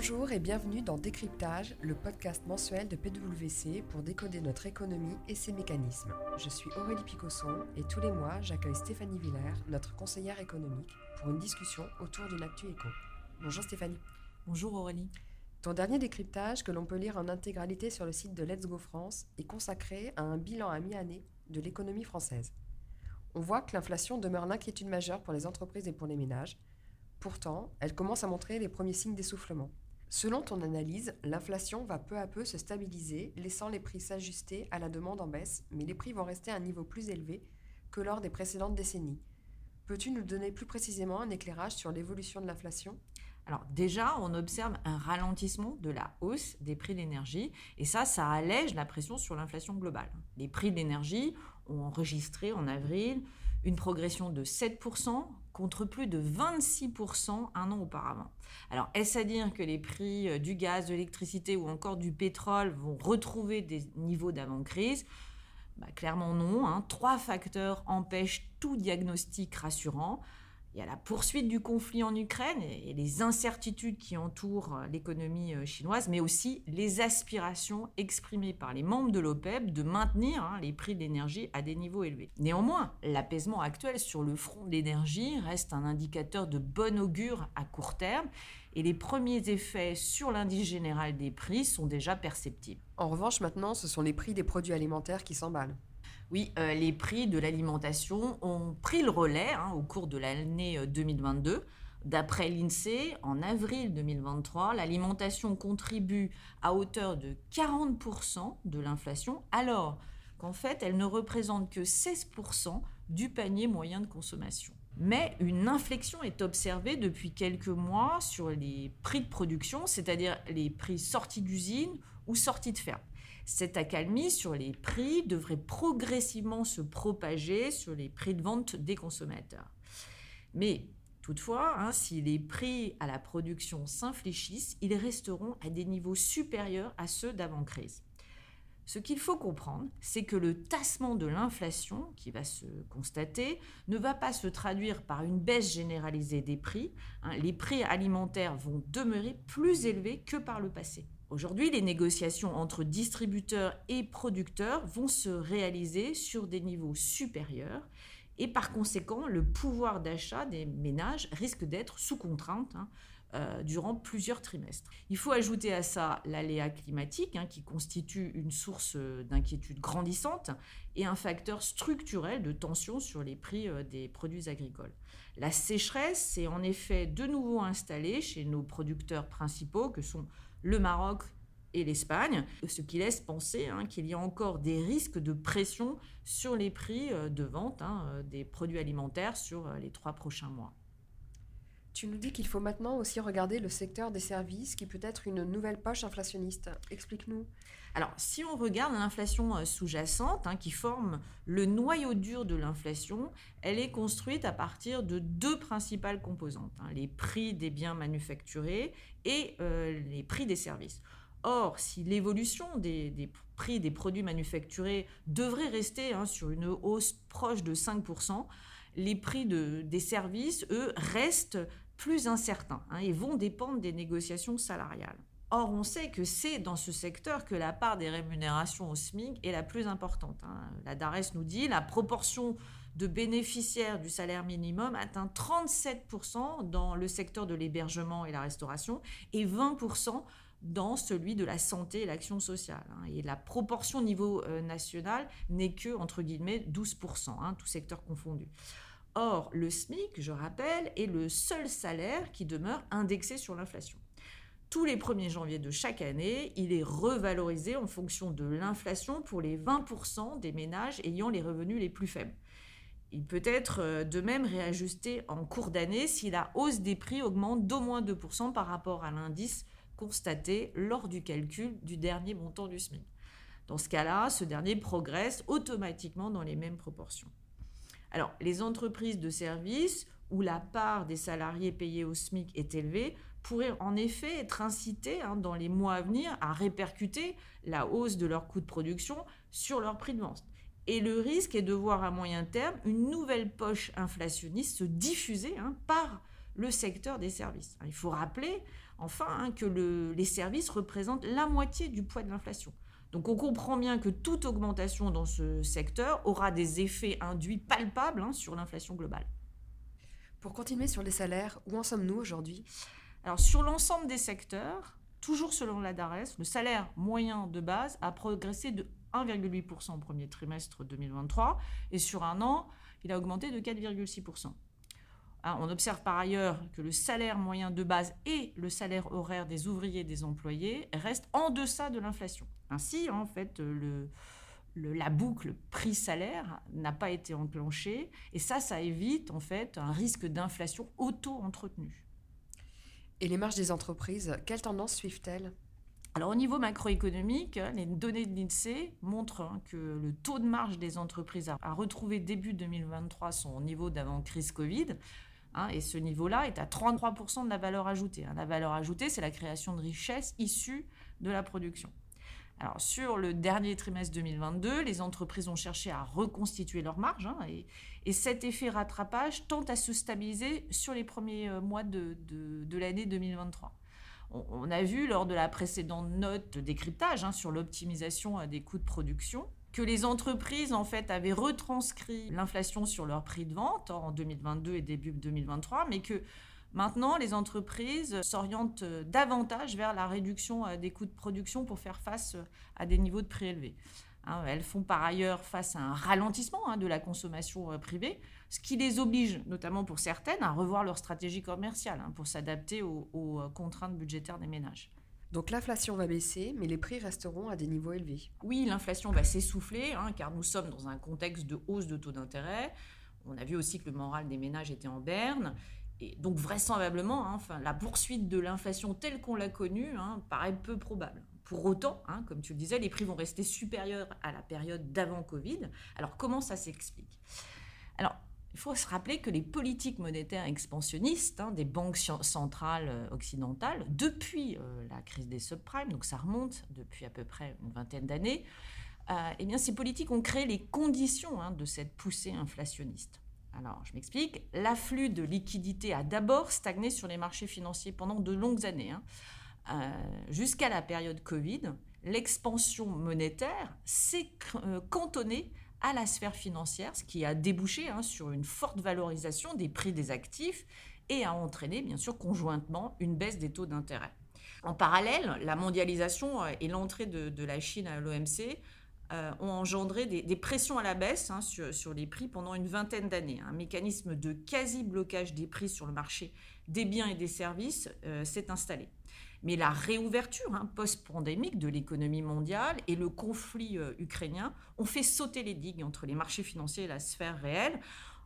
Bonjour et bienvenue dans Décryptage, le podcast mensuel de PwC pour décoder notre économie et ses mécanismes. Je suis Aurélie Picosson et tous les mois, j'accueille Stéphanie Villers, notre conseillère économique, pour une discussion autour d'une actu éco. Bonjour Stéphanie. Bonjour Aurélie. Ton dernier décryptage, que l'on peut lire en intégralité sur le site de Let's Go France, est consacré à un bilan à mi-année de l'économie française. On voit que l'inflation demeure l'inquiétude majeure pour les entreprises et pour les ménages. Pourtant, elle commence à montrer les premiers signes d'essoufflement. Selon ton analyse, l'inflation va peu à peu se stabiliser, laissant les prix s'ajuster à la demande en baisse, mais les prix vont rester à un niveau plus élevé que lors des précédentes décennies. Peux-tu nous donner plus précisément un éclairage sur l'évolution de l'inflation? Alors déjà, on observe un ralentissement de la hausse des prix de l'énergie et ça, ça allège la pression sur l'inflation globale. Les prix de l'énergie ont enregistré en avril une progression de 7% contre plus de 26% un an auparavant. Alors est-ce à dire que les prix euh, du gaz, de l'électricité ou encore du pétrole vont retrouver des niveaux d'avant-crise? Bah, Clairement non. Hein. Trois facteurs empêchent tout diagnostic rassurant. Il y a la poursuite du conflit en Ukraine et les incertitudes qui entourent euh, l'économie euh, chinoise, mais aussi les aspirations exprimées par les membres de l'OPEP de maintenir hein, les prix de l'énergie à des niveaux élevés. Néanmoins, l'apaisement actuel sur le front de l'énergie reste un indicateur de bon augure à court terme et les premiers effets sur l'indice général des prix sont déjà perceptibles. En revanche, maintenant, ce sont les prix des produits alimentaires qui s'emballent. Oui, euh, les prix de l'alimentation ont pris le relais hein, au cours de l'année 2022. Euh, D'après l'INSEE, en avril 2023, l'alimentation contribue à hauteur de 40% de l'inflation, alors qu'en fait, elle ne représente que 16% du panier moyen de consommation. Mais une inflexion est observée depuis quelques mois sur les prix de production, c'est-à-dire les prix sortis d'usine ou sortis de ferme. Cette accalmie sur les prix devrait progressivement se propager sur les prix de vente des consommateurs. Mais toutefois, hein, si les prix à la production s'infléchissent, ils resteront à des niveaux supérieurs à ceux d'avant-crise. Ce qu'il faut comprendre, c'est que le tassement de l'inflation qui va se constater ne va pas se traduire par une baisse généralisée des prix. Hein. les prix alimentaires vont demeurer plus élevés que par le passé. Aujourd'hui, les négociations entre distributeurs et producteurs vont se réaliser sur des niveaux supérieurs et par conséquent, le pouvoir d'achat des ménages risque d'être sous contrainte hein, euh, durant plusieurs trimestres. Il faut ajouter à ça l'aléa climatique hein, qui constitue une source d'inquiétude grandissante et un facteur structurel de tension sur les prix euh, des produits agricoles. La sécheresse s'est en effet de nouveau installée chez nos producteurs principaux que sont le Maroc et l'Espagne, ce qui laisse penser hein, qu'il y a encore des risques de pression sur les prix euh, de vente hein, euh, des produits alimentaires sur euh, les trois prochains mois. Tu nous dis qu'il faut maintenant aussi regarder le secteur des services qui peut être une nouvelle poche inflationniste. Explique-nous. Alors, si on regarde l'inflation euh, sous-jacente, hein, qui forme le noyau dur de l'inflation, elle est construite à partir de deux principales composantes, hein, les prix des biens manufacturés et euh, les prix des services. Or, si l'évolution des, prix des produits manufacturés devrait rester hein, sur une hausse proche de 5%, les prix des services, eux, restent plus incertains et vont dépendre des négociations salariales. Or, on sait que c'est dans ce secteur que la part des rémunérations au SMIC est la plus importante. Hein. La DARES nous dit la proportion de bénéficiaires du salaire minimum atteint 37% dans le secteur de l'hébergement et la restauration et 20% dans celui de la santé et l'action sociale. Hein. Et la proportion au niveau euh, national n'est que, entre guillemets, 12%, hein, tout secteur confondu. Or, le SMIC, je rappelle, est le seul salaire qui demeure indexé sur l'inflation tous les 1er janvier de chaque année, il est revalorisé en fonction de l'inflation pour les 20% des ménages ayant les revenus les plus faibles. Il peut être euh, de même réajusté en cours d'année si la hausse des prix augmente d'au moins 2% par rapport à l'indice constaté lors du calcul du dernier montant du SMIC. Dans ce cas-là, ce dernier progresse automatiquement dans les mêmes proportions. Alors, les entreprises de services où la part des salariés payés au SMIC est élevée pourraient en effet être incitées hein, dans les mois à venir à répercuter la hausse de leurs coûts de production sur leur prix de vente. Et le risque est de voir à moyen terme une nouvelle poche inflationniste se diffuser hein, par le secteur des services. Il faut rappeler, enfin, hein, que les services représentent la moitié du poids de l'inflation. Donc on comprend bien que toute augmentation dans ce secteur aura des effets induits palpables hein, sur l'inflation globale. Pour continuer sur les salaires, où en sommes-nous aujourd'hui? Alors sur l'ensemble des secteurs, toujours selon la DARES, le salaire moyen de base a progressé de 1,8% au premier trimestre 2023 et sur un an, il a augmenté de 4,6%. Hein, on observe par ailleurs que le salaire moyen de base et le salaire horaire des ouvriers et des employés restent en deçà de l'inflation. Ainsi, en fait, le, la boucle prix-salaire n'a pas été enclenchée et ça, ça évite en fait un risque d'inflation auto-entretenue. Et les marges des entreprises, quelle tendance suivent-elles? Alors au niveau macroéconomique, les données de l'INSEE montrent hein, que le taux de marge des entreprises a retrouvé début 2023 son niveau d'avant crise Covid. Hein, et ce niveau-là est à 33% de la valeur ajoutée. Hein. La valeur ajoutée, c'est la création de richesses issue de la production. Alors, sur le dernier trimestre 2022, les entreprises ont cherché à reconstituer leurs marges hein, et, cet effet rattrapage tente à se stabiliser sur les premiers euh, mois de, de, l'année 2023. On, on, a vu lors de la précédente note décryptage sur l'optimisation euh, des coûts de production que les entreprises en fait avaient retranscrit l'inflation sur leur prix de vente en 2022 et début 2023, mais que maintenant les entreprises s'orientent davantage vers la réduction euh, des coûts de production pour faire face euh, à des niveaux de prix élevés. Hein, elles font par ailleurs face à un ralentissement hein, de la consommation euh, privée, ce qui les oblige, notamment pour certaines, à revoir leur stratégie commerciale hein, pour s'adapter aux contraintes budgétaires des ménages. Donc l'inflation va baisser, mais les prix resteront à des niveaux élevés. Oui, l'inflation va s'essouffler, hein, car nous sommes dans un contexte de hausse de taux d'intérêt. On a vu aussi que le moral des ménages était en berne. Et donc vraisemblablement, hein, enfin, la poursuite de l'inflation telle qu'on l'a connue hein, paraît peu probable. Pour autant, comme tu le disais, les prix vont rester supérieurs à la période d'avant Covid. Alors comment ça s'explique? Il faut se rappeler que les politiques monétaires expansionnistes hein, des banques centrales euh, occidentales, depuis euh, la crise des subprimes, donc ça remonte depuis à peu près une vingtaine d'années, euh, eh bien ces politiques ont créé les conditions hein, de cette poussée inflationniste. Alors, je m'explique. L'afflux de liquidités a d'abord stagné sur les marchés financiers pendant de longues années. Hein. Jusqu'à la période Covid, l'expansion monétaire s'est cantonnée à la sphère financière, ce qui a débouché hein, sur une forte valorisation des prix des actifs et a entraîné bien sûr conjointement une baisse des taux d'intérêt. En parallèle, la mondialisation euh, et l'entrée de, la Chine à l'OMC euh, ont engendré des, pressions à la baisse hein, sur, les prix pendant une vingtaine d'années. Un mécanisme de quasi-blocage des prix sur le marché des biens et des services euh, s'est installé. Mais la réouverture hein, post-pandémique de l'économie mondiale et le conflit euh, ukrainien ont fait sauter les digues entre les marchés financiers et la sphère réelle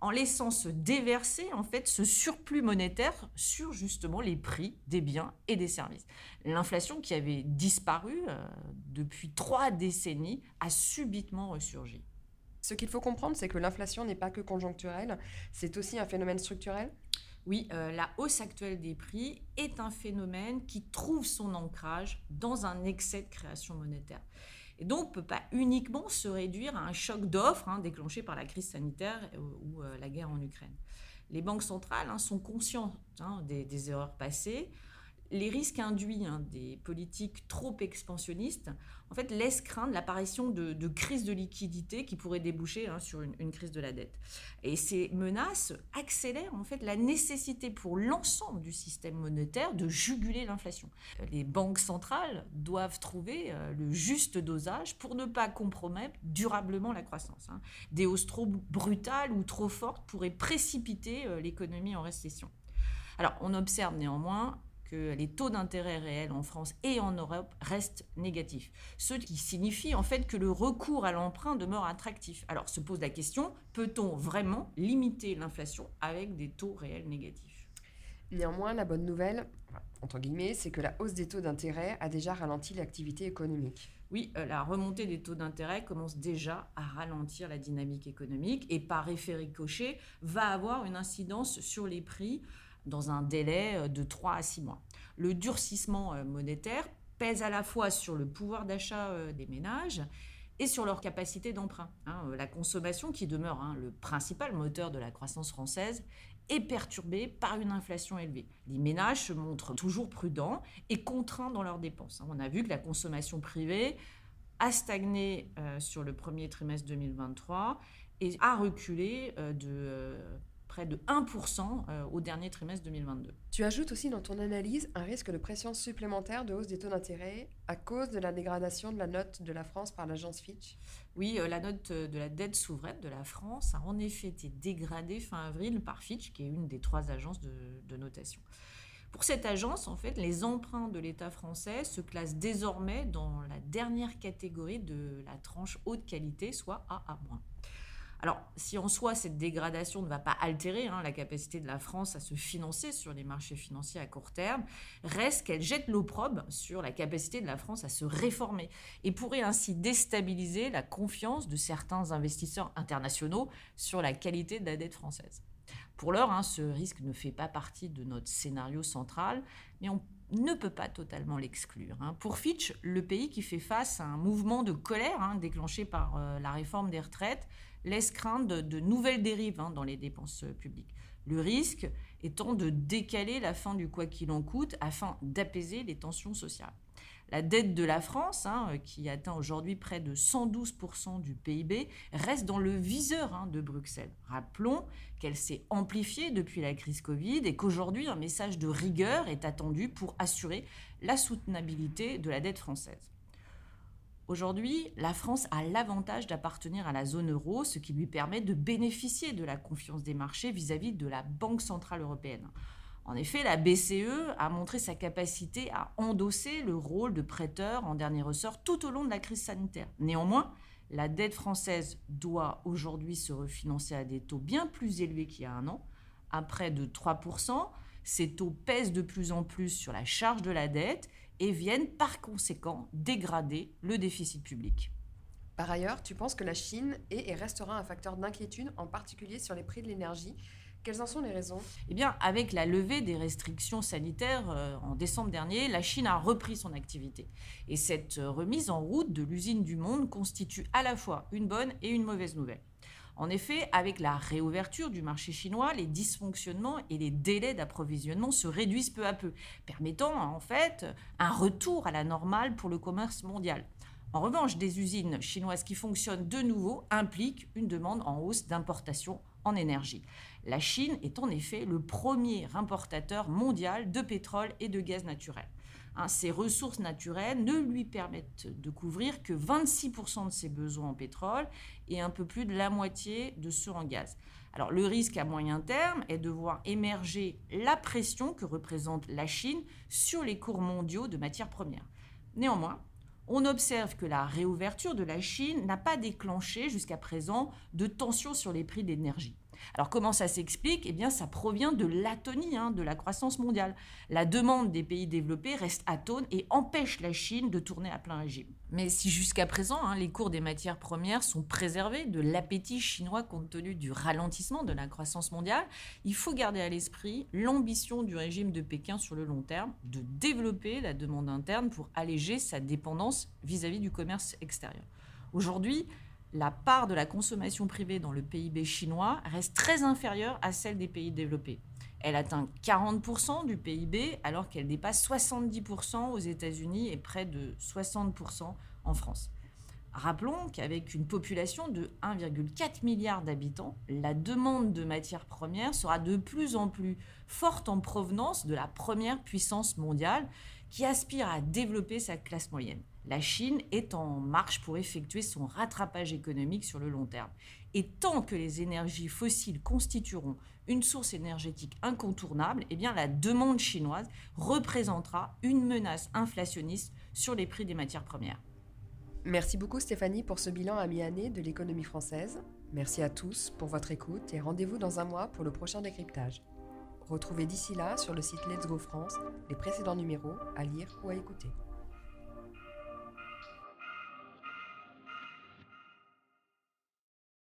en laissant se déverser en fait ce surplus monétaire sur justement les prix des biens et des services. L'inflation qui avait disparu euh, depuis trois décennies a subitement ressurgi. Ce qu'il faut comprendre, c'est que l'inflation n'est pas que conjoncturelle, c'est aussi un phénomène structurel? Oui, euh, la hausse actuelle des prix est un phénomène qui trouve son ancrage dans un excès de création monétaire. Et donc, ne peut pas uniquement se réduire à un choc d'offres hein, déclenché par la crise sanitaire ou, euh, la guerre en Ukraine. Les banques centrales hein, sont conscientes hein, des, erreurs passées, les risques induits hein, des politiques trop expansionnistes en fait, laissent craindre l'apparition de, crises de liquidité qui pourraient déboucher hein, sur une, crise de la dette. Et ces menaces accélèrent en fait la nécessité pour l'ensemble du système monétaire de juguler l'inflation. Les banques centrales doivent trouver euh, le juste dosage pour ne pas compromettre durablement la croissance. Hein. Des hausses trop brutales ou trop fortes pourraient précipiter euh, l'économie en récession. Alors, on observe néanmoins que les taux d'intérêt réels en France et en Europe restent négatifs. Ce qui signifie en fait que le recours à l'emprunt demeure attractif. Alors se pose la question, peut-on vraiment limiter l'inflation avec des taux réels négatifs? Néanmoins, la bonne nouvelle, entre guillemets, c'est que la hausse des taux d'intérêt a déjà ralenti l'activité économique. Oui, euh, la remontée des taux d'intérêt commence déjà à ralentir la dynamique économique et par effet ricochet va avoir une incidence sur les prix dans un délai euh, de 3 à 6 mois. Le durcissement euh, monétaire pèse à la fois sur le pouvoir d'achat euh, des ménages, et sur leur capacité d'emprunt. Hein. la consommation, qui demeure hein, le principal moteur de la croissance française, est perturbée par une inflation élevée. Les ménages se montrent toujours prudents et contraints dans leurs dépenses. Hein. On a vu que la consommation privée a stagné sur le premier trimestre 2023 et a reculé de près de 1% au dernier trimestre 2022. Tu ajoutes aussi dans ton analyse un risque de pression supplémentaire de hausse des taux d'intérêt à cause de la dégradation de la note de la France par l'agence Fitch? Oui, la note de la dette souveraine de la France a en effet été dégradée fin avril par Fitch, qui est une des trois agences de notation. Pour cette agence, en fait, les emprunts de l'État français se classent désormais dans la dernière catégorie de la tranche haute qualité, soit AA-. Alors, si en soi cette dégradation ne va pas altérer hein, la capacité de la France à se financer sur les marchés financiers à court terme, reste qu'elle jette l'opprobre sur la capacité de la France à se réformer et pourrait ainsi déstabiliser la confiance de certains investisseurs internationaux sur la qualité de la dette française. Pour l'heure, hein, ce risque ne fait pas partie de notre scénario central, mais on ne peut pas totalement l'exclure. Hein. Pour Fitch, le pays qui fait face à un mouvement de colère déclenché par euh, la réforme des retraites laisse craindre de, nouvelles dérives dans les dépenses euh, publiques. Le risque étant de décaler la fin du quoi qu'il en coûte afin d'apaiser les tensions sociales. La dette de la France, hein, euh, qui atteint aujourd'hui près de 112% du PIB, reste dans le viseur hein, de Bruxelles. Rappelons qu'elle s'est amplifiée depuis la crise Covid et qu'aujourd'hui un message de rigueur est attendu pour assurer la soutenabilité de la dette française. Aujourd'hui, la France a l'avantage d'appartenir à la zone euro, ce qui lui permet de bénéficier de la confiance des marchés vis-à-vis -vis de la Banque centrale européenne. En effet, la BCE a montré sa capacité à endosser le rôle de prêteur en dernier ressort tout au long de la crise sanitaire. Néanmoins, la dette française doit aujourd'hui se refinancer à des taux bien plus élevés qu'il y a un an, à près de 3%. Ces taux pèsent de plus en plus sur la charge de la dette et viennent par conséquent dégrader le déficit public. Par ailleurs, tu penses que la Chine est et restera un facteur d'inquiétude, en particulier sur les prix de l'énergie, quelles en sont les raisons? Eh bien, avec la levée des restrictions sanitaires euh, en décembre dernier, la Chine a repris son activité. Et cette euh, remise en route de l'usine du monde constitue à la fois une bonne et une mauvaise nouvelle. En effet, avec la réouverture du marché chinois, les dysfonctionnements et les délais d'approvisionnement se réduisent peu à peu, permettant en fait un retour à la normale pour le commerce mondial. En revanche, des usines chinoises qui fonctionnent de nouveau impliquent une demande en hausse d'importation en énergie. La Chine est en effet le premier importateur mondial de pétrole et de gaz naturel. Hein, ces ressources naturelles ne lui permettent de couvrir que 26% de ses besoins en pétrole et un peu plus de la moitié de ceux en gaz. Alors le risque à moyen terme est de voir émerger la pression que représente la Chine sur les cours mondiaux de matières premières. Néanmoins, on observe que la réouverture de la Chine n'a pas déclenché jusqu'à présent de tensions sur les prix d'énergie. Alors comment ça s'explique? Eh bien ça provient de l'atonie hein, de la croissance mondiale. La demande des pays développés reste atone et empêche la Chine de tourner à plein régime. Mais si jusqu'à présent hein, les cours des matières premières sont préservés de l'appétit chinois compte tenu du ralentissement de la croissance mondiale, il faut garder à l'esprit l'ambition du régime de Pékin sur le long terme de développer la demande interne pour alléger sa dépendance vis-à-vis -vis du commerce extérieur. Aujourd'hui, la part de la consommation privée dans le PIB chinois reste très inférieure à celle des pays développés. Elle atteint 40% du PIB alors qu'elle dépasse 70% aux États-Unis et près de 60% en France. Rappelons qu'avec une population de 1,4 milliard d'habitants, la demande de matières premières sera de plus en plus forte en provenance de la première puissance mondiale qui aspire à développer sa classe moyenne la Chine est en marche pour effectuer son rattrapage économique sur le long terme. Et tant que les énergies fossiles constitueront une source énergétique incontournable, eh la demande chinoise représentera une menace inflationniste sur les prix des matières premières. Merci beaucoup Stéphanie pour ce bilan à mi-année de l'économie française. Merci à tous pour votre écoute et rendez-vous dans un mois pour le prochain décryptage. Retrouvez d'ici là sur le site Let's Go France les précédents numéros à lire ou à écouter.